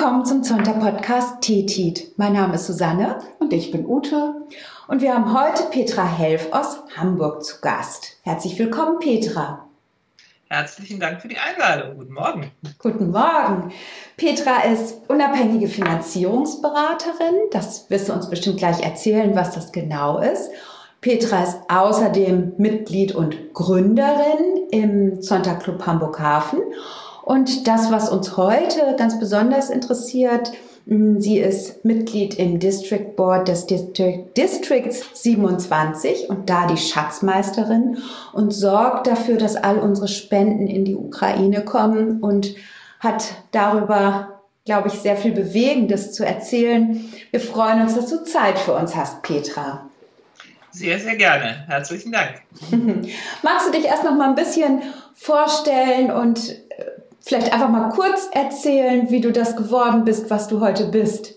willkommen zum Zonta Podcast Tetit. Mein Name ist Susanne und ich bin Ute und wir haben heute Petra Helf aus Hamburg zu Gast. Herzlich willkommen, Petra. Herzlichen Dank für die Einladung. Guten Morgen. Guten Morgen. Petra ist unabhängige Finanzierungsberaterin. Das wirst du uns bestimmt gleich erzählen, was das genau ist. Petra ist außerdem Mitglied und Gründerin im Zonta Club Hamburg Hafen. Und das, was uns heute ganz besonders interessiert, hm, Sie ist Mitglied im District Board des District, Districts 27 und da die Schatzmeisterin und sorgt dafür, dass all unsere Spenden in die Ukraine kommen und hat darüber, glaube ich, sehr viel Bewegendes zu erzählen. Wir freuen uns, dass du Zeit für uns hast, Petra. Sehr, sehr gerne. Herzlichen Dank. Magst du dich erst noch mal ein bisschen vorstellen und äh, vielleicht einfach mal kurz erzählen, wie du das geworden bist, was du heute bist?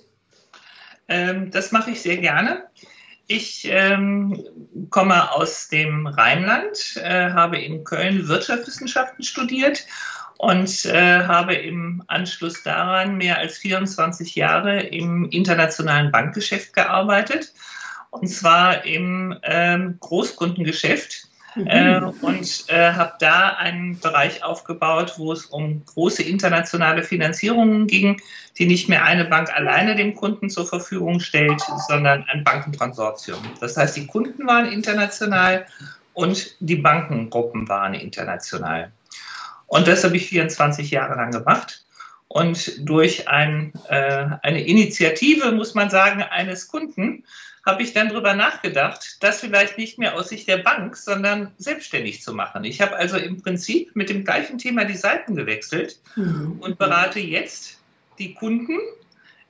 Ähm, das mache ich sehr gerne. Ich ähm, komme aus dem Rheinland, äh, habe in Köln Wirtschaftswissenschaften studiert und äh, habe im Anschluss daran mehr als 24 Jahre im internationalen Bankgeschäft gearbeitet und zwar im ähm, Großkundengeschäft Äh, und äh, habe da einen Bereich aufgebaut, wo es um große internationale Finanzierungen ging, die nicht mehr eine Bank alleine dem Kunden zur Verfügung stellt, sondern ein Bankenkonsortium. Das heißt, die Kunden waren international und die Bankengruppen waren international. Und das habe ich 24 Jahre lang gemacht. Und durch ein, äh, eine Initiative, muss man sagen, eines Kunden, habe ich dann darüber nachgedacht, das vielleicht nicht mehr aus Sicht der Bank, sondern selbstständig zu machen. Ich habe also im Prinzip mit dem gleichen Thema die Seiten gewechselt mhm. und berate jetzt die Kunden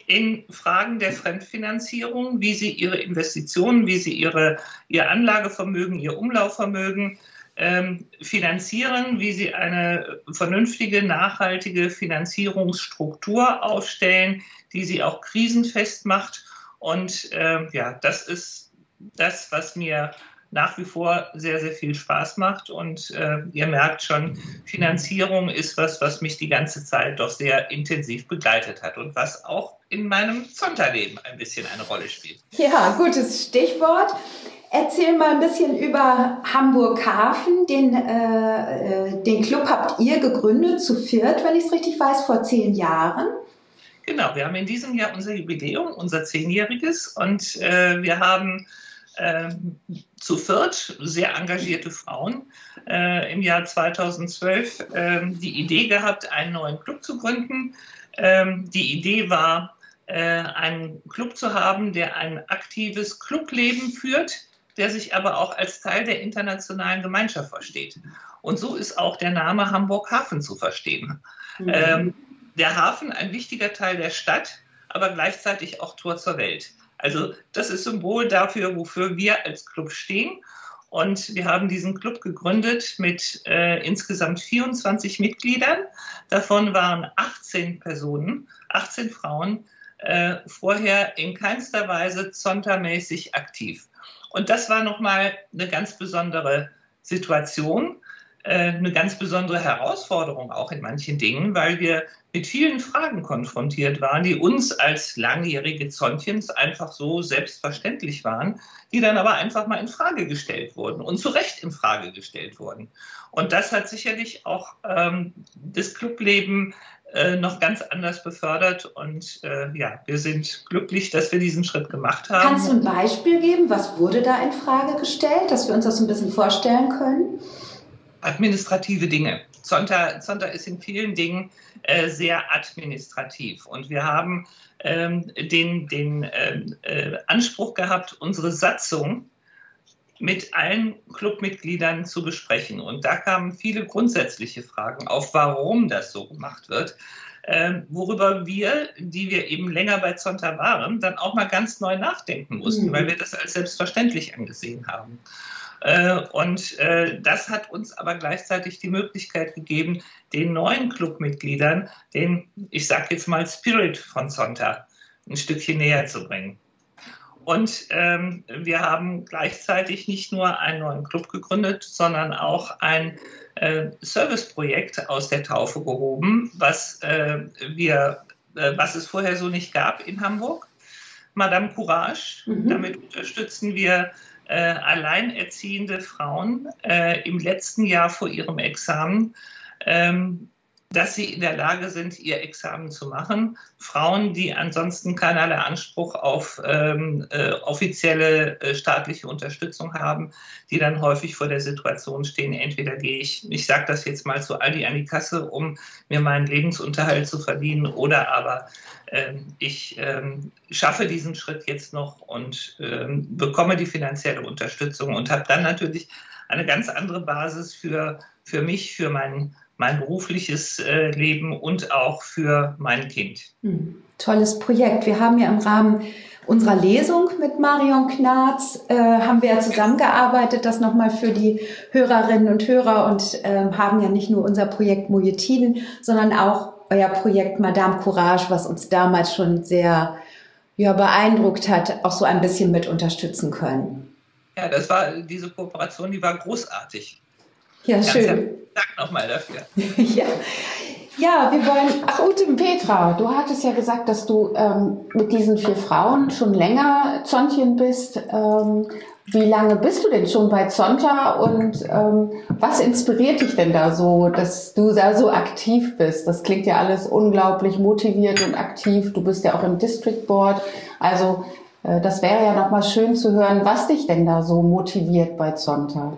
in Fragen der Fremdfinanzierung, wie sie ihre Investitionen, wie sie ihre, ihr Anlagevermögen, ihr Umlaufvermögen ähm, finanzieren, wie sie eine vernünftige, nachhaltige Finanzierungsstruktur aufstellen, die sie auch krisenfest macht und äh, ja, das ist das, was mir nach wie vor sehr, sehr viel Spaß macht. Und äh, ihr merkt schon, Finanzierung ist was, was mich die ganze Zeit doch sehr intensiv begleitet hat und was auch in meinem Zonterleben ein bisschen eine Rolle spielt. Ja, gutes Stichwort. Erzähl mal ein bisschen über Hamburg Hafen. Den, äh, äh den Club habt ihr gegründet zu viert, wenn ich es richtig weiß, vor zehn Jahren. Genau, wir haben in diesem Jahr unser Jubiläum, unser Zehnjähriges und äh, wir haben äh, zu viert sehr engagierte Frauen äh, im Jahr 2012 ähm, die Idee gehabt, einen neuen Club zu gründen. Ähm, die Idee war, äh, einen Club zu haben, der ein aktives Clubleben führt, der sich aber auch als Teil der internationalen Gemeinschaft versteht. Und so ist auch der Name Hamburg Hafen zu verstehen. Mhm. Ähm, der Hafen ein wichtiger Teil der Stadt, aber gleichzeitig auch Tor zur Welt. Also das ist Symbol dafür, wofür wir als Club stehen. Und wir haben diesen Club gegründet mit äh, insgesamt 24 Mitgliedern. Davon waren 18 Personen, 18 Frauen, äh, vorher in keinster Weise zontermäßig aktiv. Und das war nochmal eine ganz besondere Situation, eine ganz besondere Herausforderung auch in manchen Dingen, weil wir mit vielen Fragen konfrontiert waren, die uns als langjährige Zontchens einfach so selbstverständlich waren, die dann aber einfach mal in Frage gestellt wurden und zu Recht in Frage gestellt wurden. Und das hat sicherlich auch ähm, das Clubleben äh, noch ganz anders befördert. Und äh, ja, wir sind glücklich, dass wir diesen Schritt gemacht haben. Kannst du ein Beispiel geben? Was wurde da in Frage gestellt, dass wir uns das ein bisschen vorstellen können? Administrative Dinge. Zonta, Zonta ist in vielen Dingen äh, sehr administrativ. Und wir haben ähm, den, den ähm, äh, Anspruch gehabt, unsere Satzung mit allen Clubmitgliedern zu besprechen. Und da kamen viele grundsätzliche Fragen auf, warum das so gemacht wird. Äh, worüber wir, die wir eben länger bei Zonta waren, dann auch mal ganz neu nachdenken mussten, mhm. weil wir das als selbstverständlich angesehen haben. Äh, und äh, das hat uns aber gleichzeitig die Möglichkeit gegeben, den neuen Clubmitgliedern den, ich sage jetzt mal, Spirit von Sonntag ein Stückchen näher zu bringen. Und ähm, wir haben gleichzeitig nicht nur einen neuen Club gegründet, sondern auch ein äh, Serviceprojekt aus der Taufe gehoben, was äh, wir äh, was es vorher so nicht gab in Hamburg. Madame Courage. Mhm. Damit unterstützen wir äh, alleinerziehende Frauen äh, im letzten Jahr vor ihrem Examen ähm, dass sie in der Lage sind, ihr Examen zu machen. Frauen, die ansonsten keinerlei Anspruch auf ähm, äh, offizielle äh, staatliche Unterstützung haben, die dann häufig vor der Situation stehen, entweder gehe ich, ich sage das jetzt mal zu Aldi an die Kasse, um mir meinen Lebensunterhalt zu verdienen, oder aber äh, ich ähm, schaffe diesen Schritt jetzt noch und ähm, bekomme die finanzielle Unterstützung und habe dann natürlich eine ganz andere Basis für, für mich, für meinen mein berufliches äh, Leben und auch für mein Kind. Hm, tolles Projekt. Wir haben ja im Rahmen unserer Lesung mit Marion Knarz äh, haben wir ja zusammengearbeitet, das nochmal für die Hörerinnen und Hörer und äh, haben ja nicht nur unser Projekt Mojetiden, sondern auch euer Projekt Madame Courage, was uns damals schon sehr ja, beeindruckt hat, auch so ein bisschen mit unterstützen können. Ja, das war diese Kooperation, die war großartig. Ja, Ganz schön. Dank nochmal dafür. ja. Ja, wir wollen. Ach, Ute Petra, du hattest ja gesagt, dass du ähm, mit diesen vier Frauen schon länger Zontchen bist. Ähm, wie lange bist du denn schon bei Zonta und ähm, was inspiriert dich denn da so, dass du da so aktiv bist? Das klingt ja alles unglaublich motiviert und aktiv. Du bist ja auch im District Board. Also äh, das wäre ja nochmal schön zu hören, was dich denn da so motiviert bei Zonta.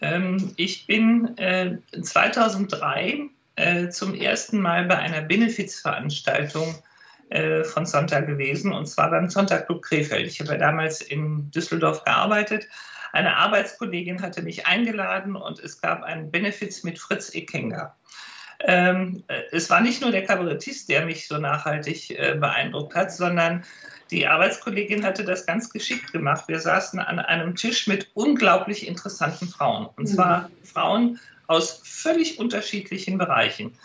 Ähm, ich bin äh, 2003 äh, zum ersten Mal bei einer Benefizveranstaltung äh, von Sonntag gewesen, und zwar beim Sonntag Club Krefeld. Ich habe damals in Düsseldorf gearbeitet. Eine Arbeitskollegin hatte mich eingeladen und es gab einen Benefiz mit Fritz Eckenger. Ähm, äh, es war nicht nur der Kabarettist, der mich so nachhaltig äh, beeindruckt hat, sondern die Arbeitskollegin hatte das ganz geschickt gemacht. Wir saßen an einem Tisch mit unglaublich interessanten Frauen. Und zwar mhm. Frauen aus völlig unterschiedlichen Bereichen.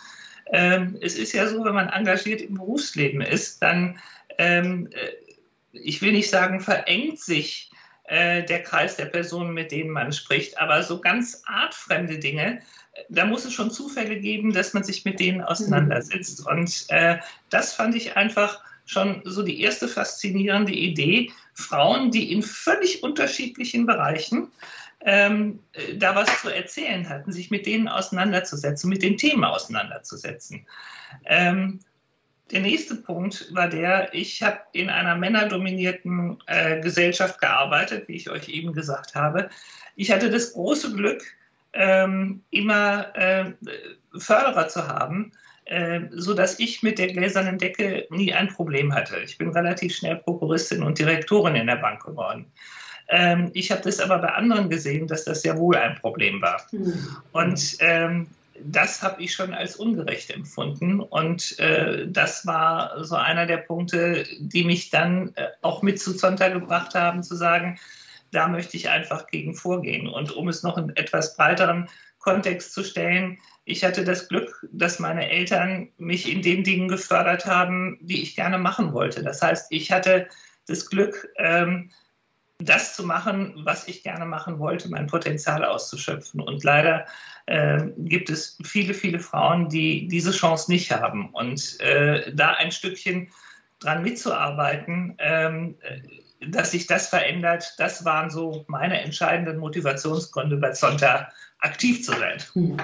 Ähm, es ist ja so, wenn man engagiert im Berufsleben ist, dann, ähm, äh, ich will nicht sagen, verengt sich äh, der Kreis der Personen, mit denen man spricht, aber so ganz artfremde Dinge, da muss es schon Zufälle geben, dass man sich mit denen auseinandersetzt. Mhm. Und äh, das fand ich einfach schon so die erste faszinierende Idee, Frauen, die in völlig unterschiedlichen Bereichen ähm, äh, da was zu erzählen hatten, sich mit denen auseinanderzusetzen, mit den Themen auseinanderzusetzen. Ähm, der nächste Punkt war der, ich habe in einer männerdominierten äh, Gesellschaft gearbeitet, wie ich euch eben gesagt habe. Ich hatte das große Glück, ähm, immer äh, Förderer zu haben, äh, so dass ich mit der gläsernen Decke nie ein Problem hatte. Ich bin relativ schnell Prokuristin und Direktorin in der Bank geworden. Ähm, ich habe das aber bei anderen gesehen, dass das sehr wohl ein Problem war. Mhm. Und ähm, das habe ich schon als ungerecht empfunden. Und äh, das war so einer der Punkte, die mich dann äh, auch mit zu Zonta gebracht haben, zu sagen, da möchte ich einfach gegen vorgehen. Und um es noch in etwas breiteren Kontext zu stellen, ich hatte das Glück, dass meine Eltern mich in den Dingen gefördert haben, die ich gerne machen wollte. Das heißt, ich hatte das Glück, ähm, das zu machen, was ich gerne machen wollte, mein Potenzial auszuschöpfen. Und leider äh, gibt es viele, viele Frauen, die diese Chance nicht haben. Und äh, da ein Stückchen dran mitzuarbeiten, ähm, dass sich das verändert, das waren so meine entscheidenden Motivationsgründe bei Zonta aktiv zu sein. Hm.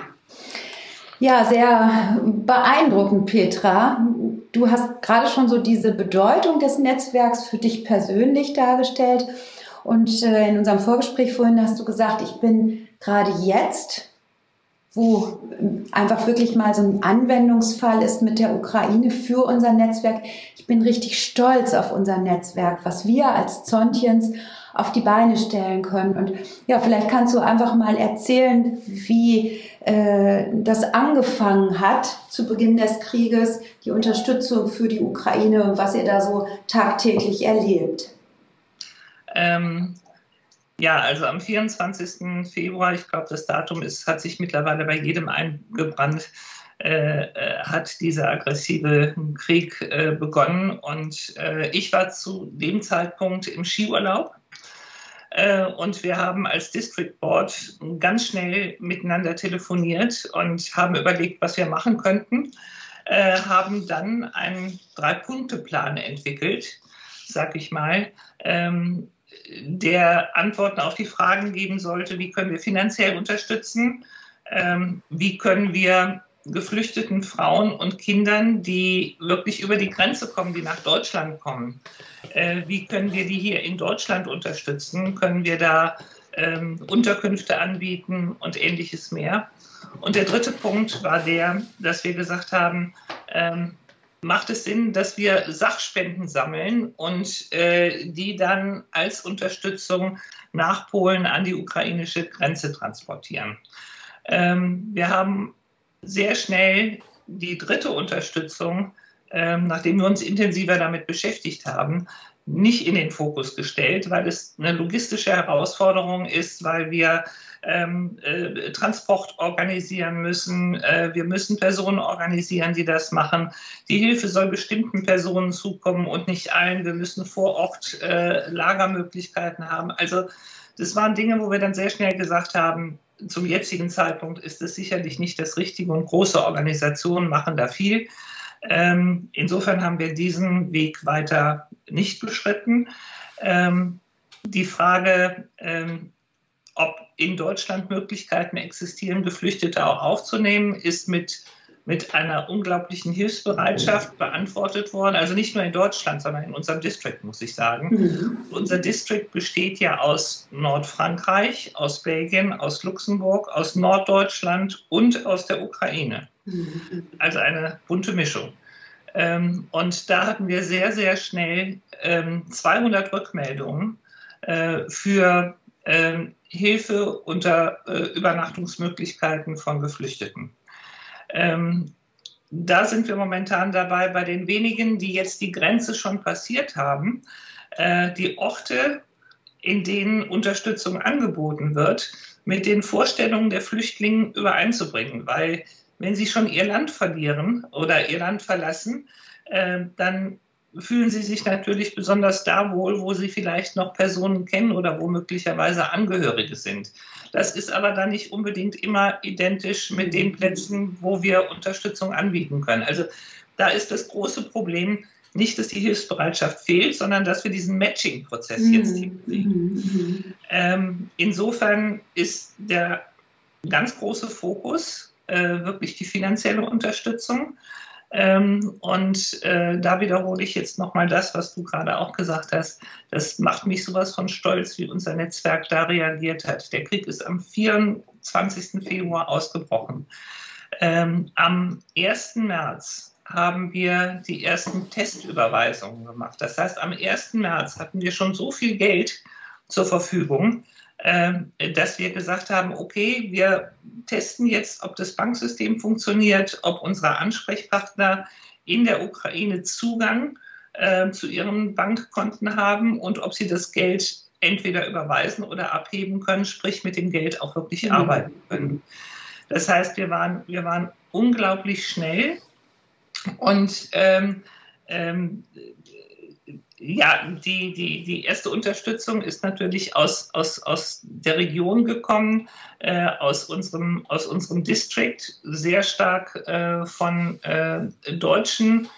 Ja, sehr beeindruckend, Petra. Du hast gerade schon so diese Bedeutung des Netzwerks für dich persönlich dargestellt. Und äh, in unserem Vorgespräch vorhin hast du gesagt, ich bin gerade jetzt, wo einfach wirklich mal so ein Anwendungsfall ist mit der Ukraine für unser Netzwerk. Ich bin richtig stolz auf unser Netzwerk, was wir als Zontiens auf die Beine stellen können. Und ja, vielleicht kannst du einfach mal erzählen, wie äh, das angefangen hat zu Beginn des Krieges, die Unterstützung für die Ukraine und was ihr da so tagtäglich erlebt. Ähm, ja, also am 24. Februar, ich glaube, das Datum ist, hat sich mittlerweile bei jedem eingebrannt, äh, äh, hat dieser aggressive Krieg äh, begonnen. Und äh, ich war zu dem Zeitpunkt im Skiurlaub äh, und wir haben als District Board ganz schnell miteinander telefoniert und haben überlegt, was wir machen könnten. äh, haben dann einen Drei-Punkte-Plan entwickelt, sag ich mal, ähm, der Antworten auf die Fragen geben sollte, wie können wir finanziell unterstützen, ähm, wie können wir geflüchteten Frauen und Kindern, die wirklich über die Grenze kommen, die nach Deutschland kommen, äh, wie können wir die hier in Deutschland unterstützen, können wir da ähm, Unterkünfte anbieten und ähnliches mehr. Und der dritte Punkt war der, dass wir gesagt haben, ähm, macht es Sinn, dass wir Sachspenden sammeln und äh, die dann als Unterstützung nach Polen an die ukrainische Grenze transportieren. Ähm, wir haben sehr schnell die dritte Unterstützung, ähm, nachdem wir uns intensiver damit beschäftigt haben, nicht in den Fokus gestellt, weil es eine logistische Herausforderung ist, weil wir ähm, äh, Transport organisieren müssen. Äh, wir müssen Personen organisieren, die das machen. Die Hilfe soll bestimmten Personen zukommen und nicht allen. Wir müssen vor Ort äh, Lagermöglichkeiten haben. Also das waren Dinge, wo wir dann sehr schnell gesagt haben, zum jetzigen Zeitpunkt ist es sicherlich nicht das Richtige und große Organisationen machen da viel. Ähm, insofern haben wir diesen Weg weiter nicht beschritten. Ähm, die Frage, ähm, ob in Deutschland Möglichkeiten existieren, Geflüchtete auch aufzunehmen, ist mit, mit einer unglaublichen Hilfsbereitschaft beantwortet worden. Also nicht nur in Deutschland, sondern in unserem District, muss ich sagen. Mhm. Unser District besteht ja aus Nordfrankreich, aus Belgien, aus Luxemburg, aus Norddeutschland und aus der Ukraine. Also eine bunte Mischung. Ähm, und da hatten wir sehr, sehr schnell 200 ähm, Rückmeldungen äh, für ähm, Hilfe unter äh, Übernachtungsmöglichkeiten von Geflüchteten. da sind wir momentan dabei, bei den wenigen, die jetzt die Grenze schon passiert haben, äh, die Orte, in denen Unterstützung angeboten wird, mit den Vorstellungen der Flüchtlinge übereinzubringen, weil wenn sie schon ihr Land verlieren oder ihr Land verlassen, äh, dann fühlen sie sich natürlich besonders da wohl, wo sie vielleicht noch Personen kennen oder wo möglicherweise Angehörige sind. Das ist aber dann nicht unbedingt immer identisch mit den Plätzen, wo wir Unterstützung anbieten können. Also da ist das große Problem nicht, dass die Hilfsbereitschaft fehlt, sondern dass wir diesen Matching-Prozess mhm. jetzt hinkriegen. Mhm. Ähm, insofern ist der ganz große Fokus äh, wirklich die finanzielle Unterstützung. Ähm, und äh, da wiederhole ich jetzt nochmal das, was du gerade auch gesagt hast. Das macht mich sowas von stolz, wie unser Netzwerk da reagiert hat. Der Krieg ist am 24. Februar ausgebrochen. Ähm, am 1. März haben wir die ersten Testüberweisungen gemacht. Das heißt, am 1. März hatten wir schon so viel Geld zur Verfügung, dass wir gesagt haben, okay, wir testen jetzt, ob das Banksystem funktioniert, ob unsere Ansprechpartner in der Ukraine Zugang äh, zu ihren Bankkonten haben und ob sie das Geld entweder überweisen oder abheben können, sprich mit dem Geld auch wirklich mhm. arbeiten können. Das heißt, wir waren, wir waren unglaublich schnell und ähm, ähm, ja, die, die, die erste Unterstützung ist natürlich aus, aus, aus der Region gekommen, äh, aus, unserem, aus unserem District, sehr stark äh, von äh, deutschen,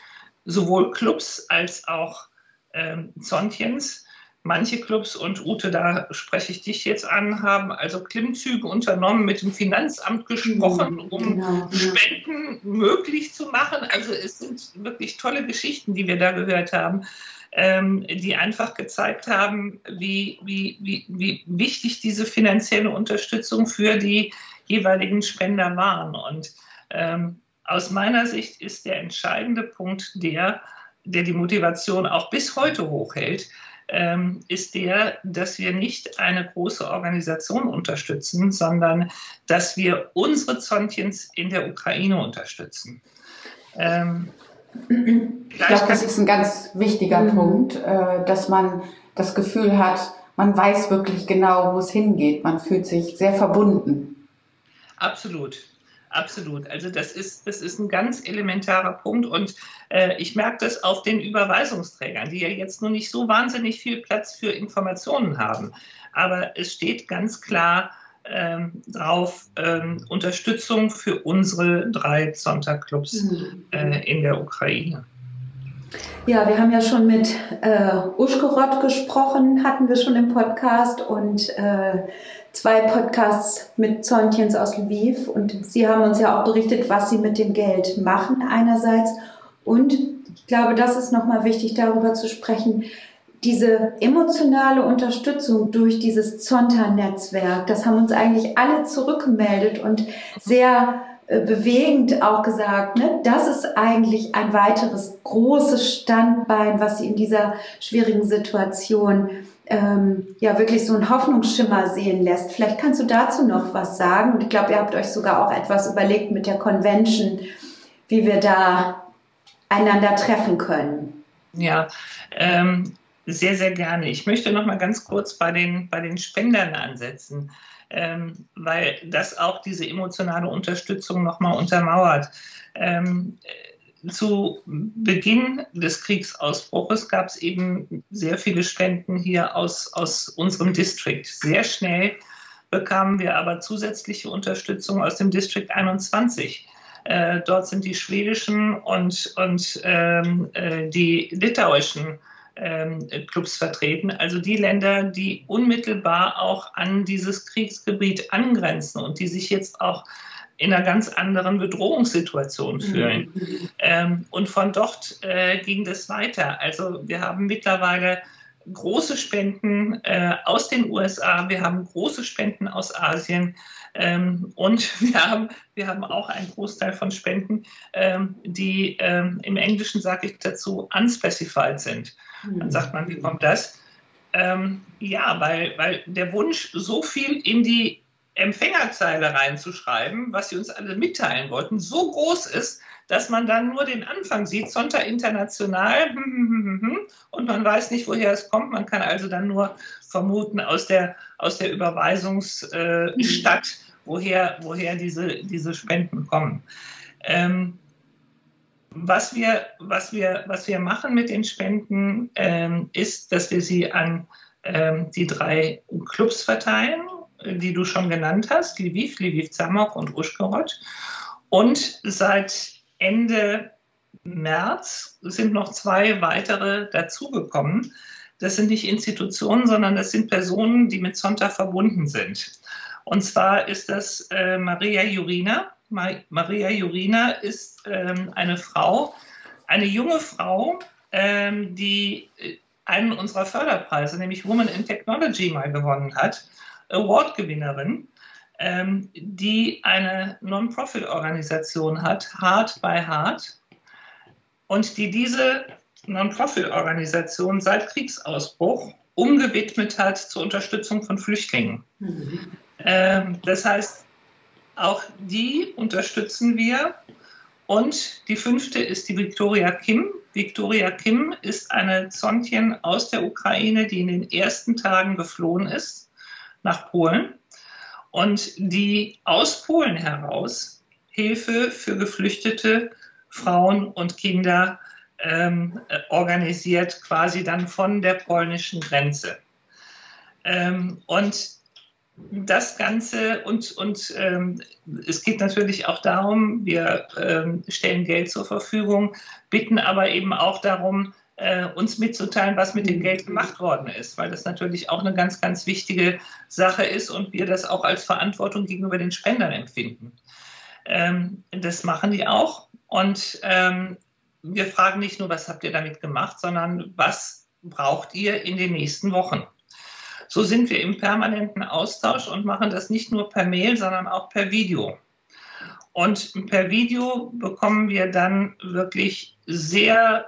sowohl Clubs als auch ähm, Zontjens. Manche Clubs und Ute, da spreche ich dich jetzt an, haben also Klimmzüge unternommen, mit dem Finanzamt gesprochen, mhm, um genau, Spenden ja. möglich zu machen. Also es sind wirklich tolle Geschichten, die wir da gehört haben ähm, die einfach gezeigt haben, wie, wie, wie, wie wichtig diese finanzielle Unterstützung für die jeweiligen Spender waren. Und ähm, aus meiner Sicht ist der entscheidende Punkt der, der die Motivation auch bis heute hochhält, ähm, ist der, dass wir nicht eine große Organisation unterstützen, sondern dass wir unsere Zontjens in der Ukraine unterstützen. Ähm, ich glaube, das ist ein ganz wichtiger mhm. Punkt, äh, dass man das Gefühl hat, man weiß wirklich genau, wo es hingeht. Man fühlt sich sehr verbunden. Absolut. Absolut. Also das ist, das ist ein ganz elementarer Punkt und äh, ich merke das auf den Überweisungsträgern, die ja jetzt nur nicht so wahnsinnig viel Platz für Informationen haben. Aber es steht ganz klar ähm, drauf ähm, Unterstützung für unsere drei Zonta-Clubs mhm. äh, in der Ukraine. Ja, wir haben ja schon mit äh, Uschkorod gesprochen, hatten wir schon im Podcast und äh, zwei Podcasts mit Zontjens aus Lviv und sie haben uns ja auch berichtet, was sie mit dem Geld machen einerseits und ich glaube, das ist nochmal wichtig, darüber zu sprechen, diese emotionale Unterstützung durch dieses Zonta-Netzwerk, das haben uns eigentlich alle zurückgemeldet und sehr äh, bewegend auch gesagt, ne, das ist eigentlich ein weiteres großes Standbein, was sie in dieser schwierigen Situation ähm, ja wirklich so einen Hoffnungsschimmer sehen lässt. Vielleicht kannst du dazu noch was sagen. Und ich glaube, ihr habt euch sogar auch etwas überlegt mit der Convention, wie wir da einander treffen können. Ja, ähm, sehr, sehr gerne. Ich möchte noch mal ganz kurz bei den, bei den Spendern ansetzen, ähm, weil das auch diese emotionale Unterstützung noch mal untermauert. Ähm, zu Beginn des Kriegsausbruches gab es eben sehr viele Spenden hier aus, aus unserem District. Sehr schnell bekamen wir aber zusätzliche Unterstützung aus dem District 21. Äh, dort sind die schwedischen und, und ähm, äh, die litauischen Clubs vertreten, also die Länder, die unmittelbar auch an dieses Kriegsgebiet angrenzen und die sich jetzt auch in einer ganz anderen Bedrohungssituation mhm. fühlen. Mhm. Ähm, und von dort äh, ging das weiter. Also wir haben mittlerweile große Spenden äh, aus den USA, wir haben große Spenden aus Asien ähm, und wir haben, wir haben auch einen Großteil von Spenden, ähm, die ähm, im Englischen sage ich dazu unspecified sind. Dann hm. sagt man, wie kommt das? Ähm, ja, weil, weil der Wunsch, so viel in die Empfängerzeile reinzuschreiben, was sie uns alle mitteilen wollten, so groß ist, dass man dann nur den Anfang sieht, Zonta International, hm, hm, und man weiß nicht, woher es kommt. Man kann also dann nur vermuten aus der, aus der Überweisungsstadt, äh, woher, woher diese, diese Spenden kommen. Ähm, was wir, was, wir, was wir machen mit den Spenden, ähm, ist, dass wir sie an ähm, die drei Clubs verteilen, die du schon genannt hast, Lviv, Lviv Zamok und Uschkorod. Und seit Ende März sind noch zwei weitere dazugekommen. Das sind nicht Institutionen, sondern das sind Personen, die mit Zonta verbunden sind. Und zwar ist das äh, Maria Jurina. Ma Maria Jurina ist ähm, eine Frau, eine junge Frau, ähm, die äh, einen unserer Förderpreise, nämlich Woman in Technology, mal gewonnen hat. Award-Gewinnerin ähm, die eine Non-Profit-Organisation hat, Hard by Hard, und die diese Non-Profit-Organisation seit Kriegsausbruch umgewidmet hat zur Unterstützung von Flüchtlingen. Mhm. Ähm, das heißt, auch die unterstützen wir. Und die fünfte ist die Victoria Kim. Victoria Kim ist eine Zontchen aus der Ukraine, die in den ersten Tagen geflohen ist nach Polen und die aus Polen heraus Hilfe für geflüchtete Frauen und Kinder ähm, organisiert, quasi dann von der polnischen Grenze. Ähm, und das Ganze und, und ähm, es geht natürlich auch darum, wir ähm, stellen Geld zur Verfügung, bitten aber eben auch darum, äh, uns mitzuteilen, was mit dem. Geld gemacht worden ist, weil das natürlich auch eine ganz, ganz wichtige Sache ist und wir das auch als Verantwortung gegenüber den Spendern empfinden. Ähm, das machen die auch und ähm, wir fragen nicht nur, was habt ihr damit gemacht, sondern was braucht ihr in den nächsten Wochen. So sind wir im permanenten Austausch und machen das nicht nur per Mail, sondern auch per Video. Und per Video bekommen wir dann wirklich sehr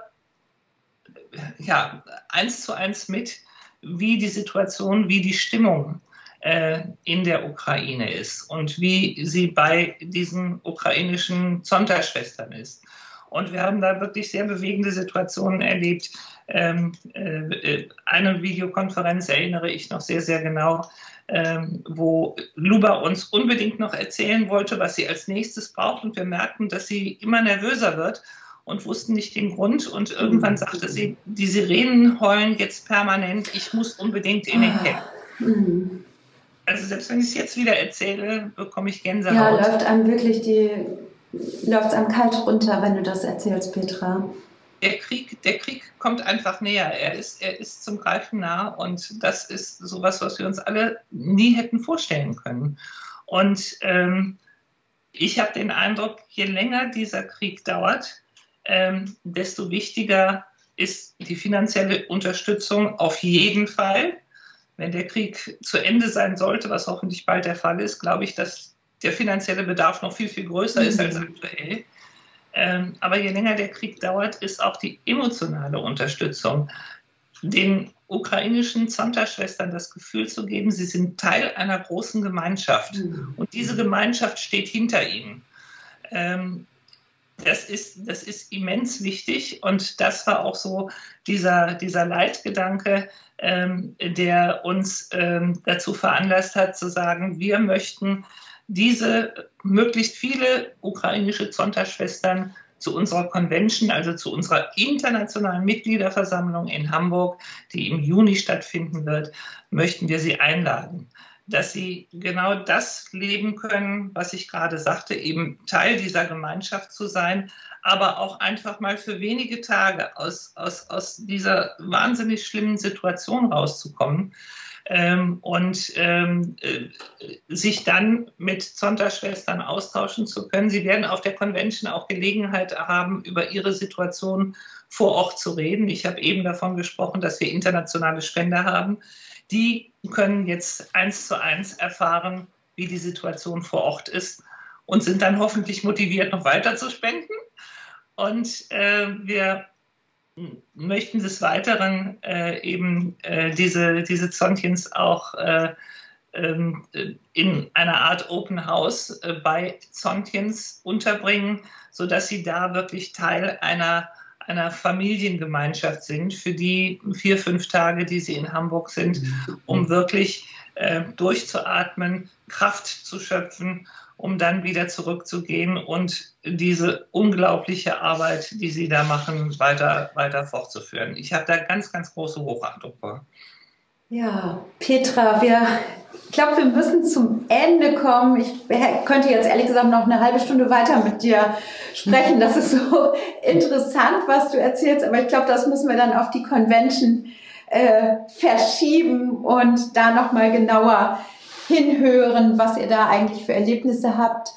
ja, eins zu eins mit, wie die Situation, wie die Stimmung äh, in der Ukraine ist und wie sie bei diesen ukrainischen Zonta-Schwestern ist. Und wir haben da wirklich sehr bewegende Situationen erlebt. Ähm, äh, eine Videokonferenz erinnere ich noch sehr, sehr genau, ähm, wo Luba uns unbedingt noch erzählen wollte, was sie als nächstes braucht. Und wir merkten, dass sie immer nervöser wird und wussten nicht den Grund. Und irgendwann mhm. sagte sie, die Sirenen heulen jetzt permanent, ich muss unbedingt in den Camp. Mhm. also selbst wenn ich es jetzt wieder erzähle, bekomme ich Gänsehaut. Ja, läuft einem wirklich die, läuft einem kalt runter, wenn du das erzählst, Petra. Der Krieg, der Krieg kommt einfach näher. Er ist, er ist zum Greifen nah und das ist sowas, was wir uns alle nie hätten vorstellen können. Und ähm, ich habe den Eindruck, je länger dieser Krieg dauert, ähm, desto wichtiger ist die finanzielle Unterstützung auf jeden Fall wenn der Krieg zu Ende sein sollte, was hoffentlich bald der Fall ist, glaube ich, dass der finanzielle Bedarf noch viel, viel größer mhm. ist als aktuell. Ähm, aber je länger der Krieg dauert, ist auch die emotionale Unterstützung den ukrainischen Zonta-Schwestern das Gefühl zu geben, sie sind Teil einer großen Gemeinschaft. Mhm. Und diese Gemeinschaft steht hinter ihnen. Ähm, das ist, das ist immens wichtig und das war auch so dieser, dieser Leitgedanke, ähm, der uns ähm, dazu veranlasst hat zu sagen, wir möchten diese möglichst viele ukrainische Zonta-Schwestern zu unserer Convention, also zu unserer internationalen Mitgliederversammlung in Hamburg, die im Juni stattfinden wird, möchten wir sie einladen dass sie genau das leben können, was ich gerade sagte, eben Teil dieser Gemeinschaft zu sein, aber auch einfach mal für wenige Tage aus, aus, aus dieser wahnsinnig schlimmen Situation rauszukommen. Ähm, und ähm, äh, sich dann mit Zonta-Schwestern austauschen zu können. Sie werden auf der Convention auch Gelegenheit haben, über ihre Situation vor Ort zu reden. Ich habe eben davon gesprochen, dass wir internationale Spender haben die können jetzt eins zu eins erfahren, wie die Situation vor Ort ist und sind dann hoffentlich motiviert, noch weiter zu spenden. Und äh, wir möchten des Weiteren äh, eben äh, diese, diese Zontiens auch äh, ähm, in einer Art Open House äh, bei Zontiens unterbringen, sodass sie da wirklich Teil einer einer Familiengemeinschaft sind, für die vier, fünf Tage, die sie in Hamburg sind, um wirklich äh, durchzuatmen, Kraft zu schöpfen, um dann wieder zurückzugehen und diese unglaubliche Arbeit, die sie da machen, weiter, weiter fortzuführen. Ich habe da ganz, ganz große Hochachtung vor. Ja, Petra, wir, ich glaube, wir müssen zum Ende kommen. Ich könnte jetzt ehrlich gesagt noch eine halbe Stunde weiter mit dir sprechen. Das ist so interessant, was du erzählst, aber ich glaube, das müssen wir dann auf die Convention äh, verschieben und da nochmal genauer hinhören, was ihr da eigentlich für Erlebnisse habt.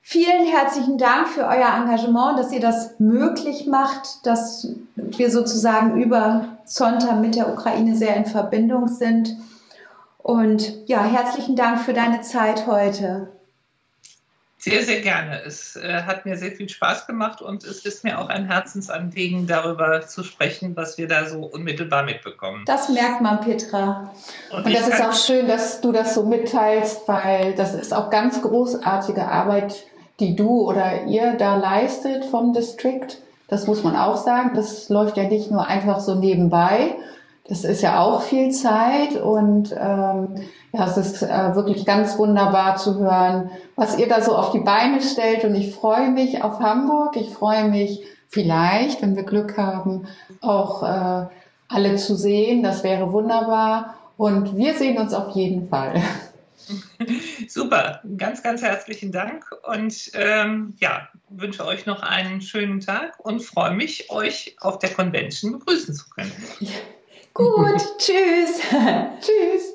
Vielen herzlichen Dank für euer Engagement, dass ihr das möglich macht, dass wir sozusagen über Zonta mit der Ukraine sehr in Verbindung sind. Und ja, herzlichen Dank für deine Zeit heute. Sehr, sehr gerne. Es äh, hat mir sehr viel Spaß gemacht und es ist mir auch ein Herzensanliegen, darüber zu sprechen, was wir da so unmittelbar mitbekommen. Das merkt man, Petra. Und, und das ist auch schön, dass du das so mitteilst, weil das ist auch ganz großartige Arbeit, die du oder ihr da leistet vom District. Das muss man auch sagen. Das läuft ja nicht nur einfach so nebenbei. Das ist ja auch viel Zeit und ähm, ja, es ist äh, wirklich ganz wunderbar zu hören, was ihr da so auf die Beine stellt. Und ich freue mich auf Hamburg. Ich freue mich vielleicht, wenn wir Glück haben, auch äh, alle zu sehen. Das wäre wunderbar. Und wir sehen uns auf jeden Fall. Super, ganz, ganz herzlichen Dank und ähm, ja, wünsche euch noch einen schönen Tag und freue mich, euch auf der Convention begrüßen zu können. Ja. Gut, tschüss. tschüss.